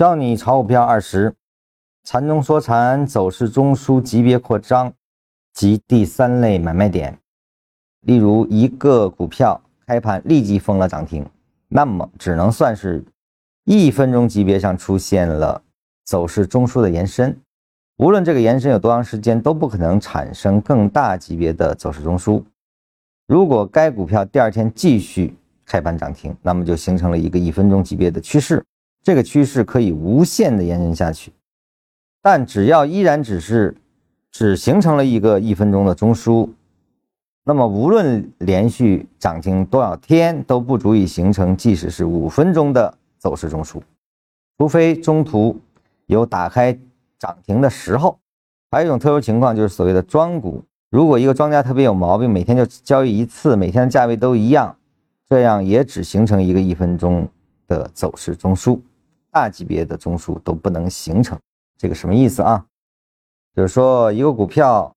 教你炒股票二十，缠中说禅，走势中枢级别扩张及第三类买卖点。例如，一个股票开盘立即封了涨停，那么只能算是一分钟级别上出现了走势中枢的延伸。无论这个延伸有多长时间，都不可能产生更大级别的走势中枢。如果该股票第二天继续开盘涨停，那么就形成了一个一分钟级别的趋势。这个趋势可以无限的延伸下去，但只要依然只是只形成了一个一分钟的中枢，那么无论连续涨停多少天都不足以形成即使是五分钟的走势中枢，除非中途有打开涨停的时候。还有一种特殊情况就是所谓的庄股，如果一个庄家特别有毛病，每天就交易一次，每天的价位都一样，这样也只形成一个一分钟的走势中枢。大级别的中枢都不能形成，这个什么意思啊？就是说一个股票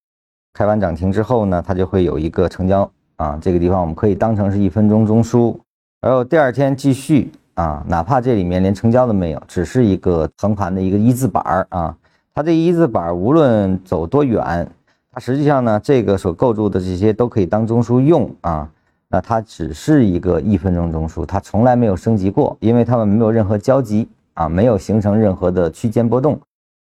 开完涨停之后呢，它就会有一个成交啊，这个地方我们可以当成是一分钟中枢，然后第二天继续啊，哪怕这里面连成交都没有，只是一个横盘的一个一字板儿啊，它这一字板无论走多远，它实际上呢，这个所构筑的这些都可以当中枢用啊。那它只是一个一分钟中枢，它从来没有升级过，因为它们没有任何交集。啊，没有形成任何的区间波动，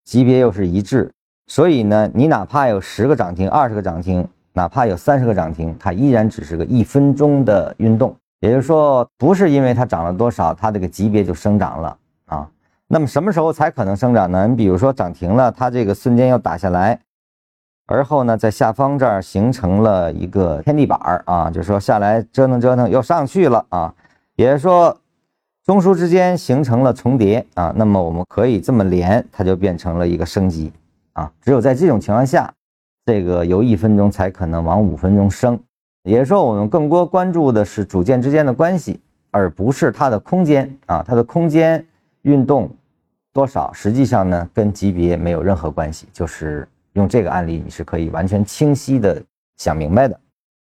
级别又是一致，所以呢，你哪怕有十个涨停、二十个涨停，哪怕有三十个涨停，它依然只是个一分钟的运动。也就是说，不是因为它涨了多少，它这个级别就生长了啊。那么什么时候才可能生长呢？你比如说涨停了，它这个瞬间要打下来，而后呢，在下方这儿形成了一个天地板儿啊，就是说下来折腾折腾又上去了啊，也就是说。中枢之间形成了重叠啊，那么我们可以这么连，它就变成了一个升级啊。只有在这种情况下，这个由一分钟才可能往五分钟升。也就是说，我们更多关注的是组件之间的关系，而不是它的空间啊。它的空间运动多少，实际上呢跟级别没有任何关系。就是用这个案例，你是可以完全清晰的想明白的。